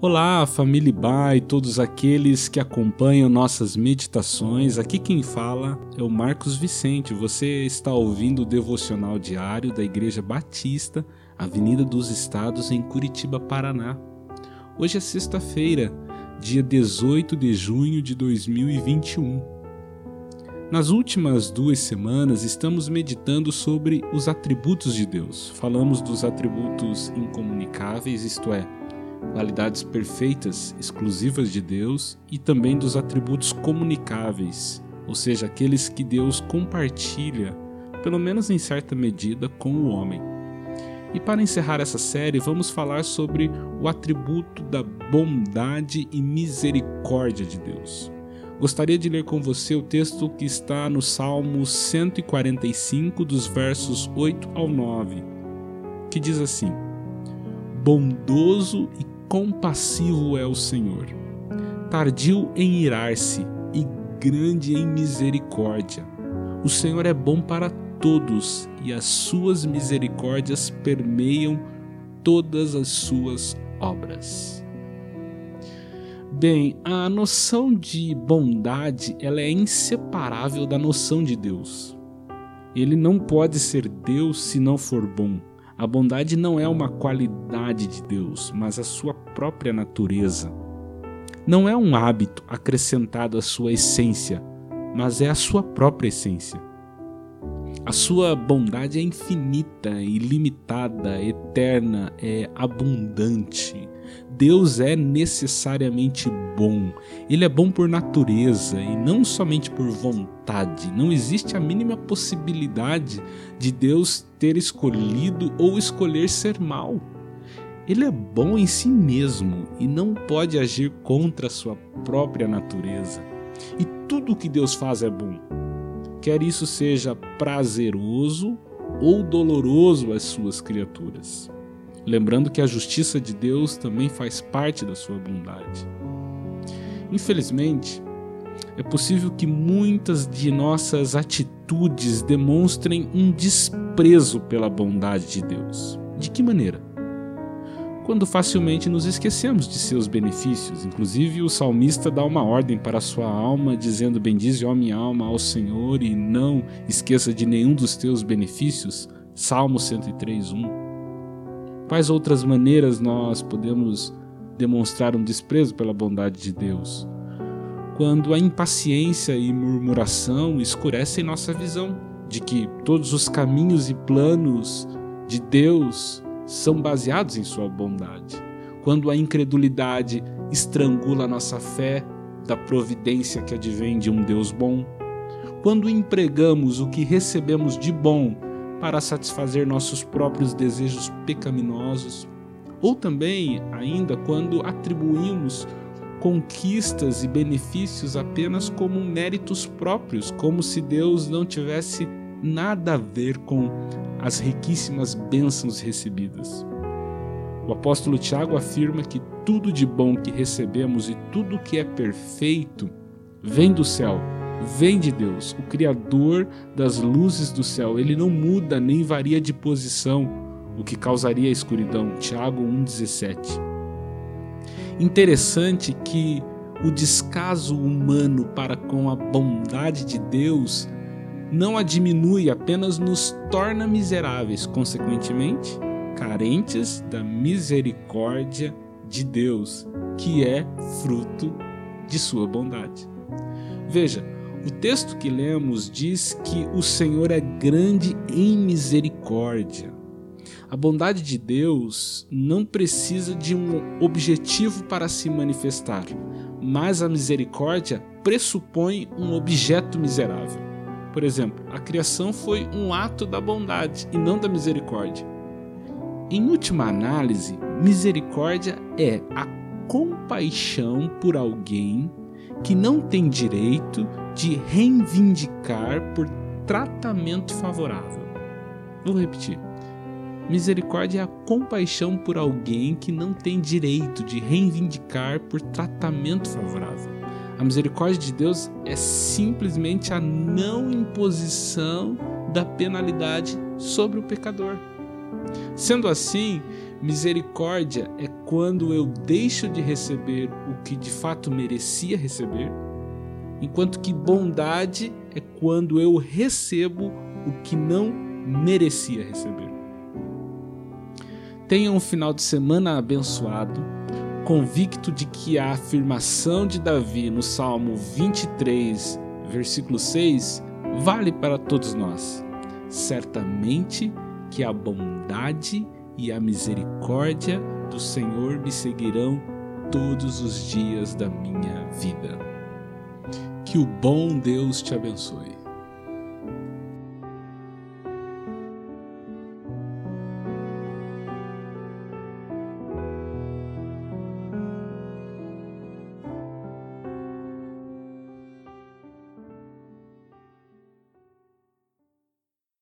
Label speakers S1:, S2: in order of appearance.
S1: Olá, família Ba e todos aqueles que acompanham nossas meditações. Aqui quem fala é o Marcos Vicente. Você está ouvindo o devocional diário da Igreja Batista, Avenida dos Estados, em Curitiba, Paraná. Hoje é sexta-feira, dia 18 de junho de 2021. Nas últimas duas semanas estamos meditando sobre os atributos de Deus. Falamos dos atributos incomunicáveis, isto é, qualidades perfeitas, exclusivas de Deus, e também dos atributos comunicáveis, ou seja, aqueles que Deus compartilha, pelo menos em certa medida, com o homem. E para encerrar essa série, vamos falar sobre o atributo da bondade e misericórdia de Deus. Gostaria de ler com você o texto que está no Salmo 145, dos versos 8 ao 9, que diz assim: Bondoso e compassivo é o Senhor, tardio em irar-se e grande em misericórdia. O Senhor é bom para todos e as suas misericórdias permeiam todas as suas obras. Bem, a noção de bondade ela é inseparável da noção de Deus. Ele não pode ser Deus se não for bom. A bondade não é uma qualidade de Deus, mas a sua própria natureza. Não é um hábito acrescentado à sua essência, mas é a sua própria essência. A sua bondade é infinita, ilimitada, eterna, é abundante. Deus é necessariamente bom. Ele é bom por natureza e não somente por vontade. Não existe a mínima possibilidade de Deus ter escolhido ou escolher ser mal. Ele é bom em si mesmo e não pode agir contra a sua própria natureza. E tudo o que Deus faz é bom. Quer isso seja prazeroso ou doloroso às suas criaturas lembrando que a justiça de Deus também faz parte da sua bondade. Infelizmente, é possível que muitas de nossas atitudes demonstrem um desprezo pela bondade de Deus. De que maneira? Quando facilmente nos esquecemos de seus benefícios. Inclusive, o salmista dá uma ordem para a sua alma, dizendo: Bendize, ó minha alma, ao Senhor, e não esqueça de nenhum dos teus benefícios. Salmo 103, 1. Quais outras maneiras nós podemos demonstrar um desprezo pela bondade de Deus? Quando a impaciência e murmuração escurecem nossa visão de que todos os caminhos e planos de Deus são baseados em Sua bondade. Quando a incredulidade estrangula nossa fé da providência que advém de um Deus bom. Quando empregamos o que recebemos de bom para satisfazer nossos próprios desejos pecaminosos, ou também, ainda, quando atribuímos conquistas e benefícios apenas como méritos próprios, como se Deus não tivesse nada a ver com as riquíssimas bênçãos recebidas. O apóstolo Tiago afirma que tudo de bom que recebemos e tudo que é perfeito vem do céu vem de Deus, o Criador das luzes do céu. Ele não muda nem varia de posição, o que causaria a escuridão. Tiago 1,17. Interessante que o descaso humano para com a bondade de Deus não a diminui, apenas nos torna miseráveis, consequentemente, carentes da misericórdia de Deus, que é fruto de sua bondade. Veja, o texto que lemos diz que o Senhor é grande em misericórdia. A bondade de Deus não precisa de um objetivo para se manifestar, mas a misericórdia pressupõe um objeto miserável. Por exemplo, a criação foi um ato da bondade e não da misericórdia. Em última análise, misericórdia é a compaixão por alguém que não tem direito de reivindicar por tratamento favorável. Vou repetir. Misericórdia é a compaixão por alguém que não tem direito de reivindicar por tratamento favorável. A misericórdia de Deus é simplesmente a não imposição da penalidade sobre o pecador. Sendo assim, Misericórdia é quando eu deixo de receber o que de fato merecia receber, enquanto que bondade é quando eu recebo o que não merecia receber. Tenha um final de semana abençoado, convicto de que a afirmação de Davi no Salmo 23, versículo 6, vale para todos nós. Certamente que a bondade e a misericórdia do Senhor me seguirão todos os dias da minha vida. Que o bom Deus te abençoe.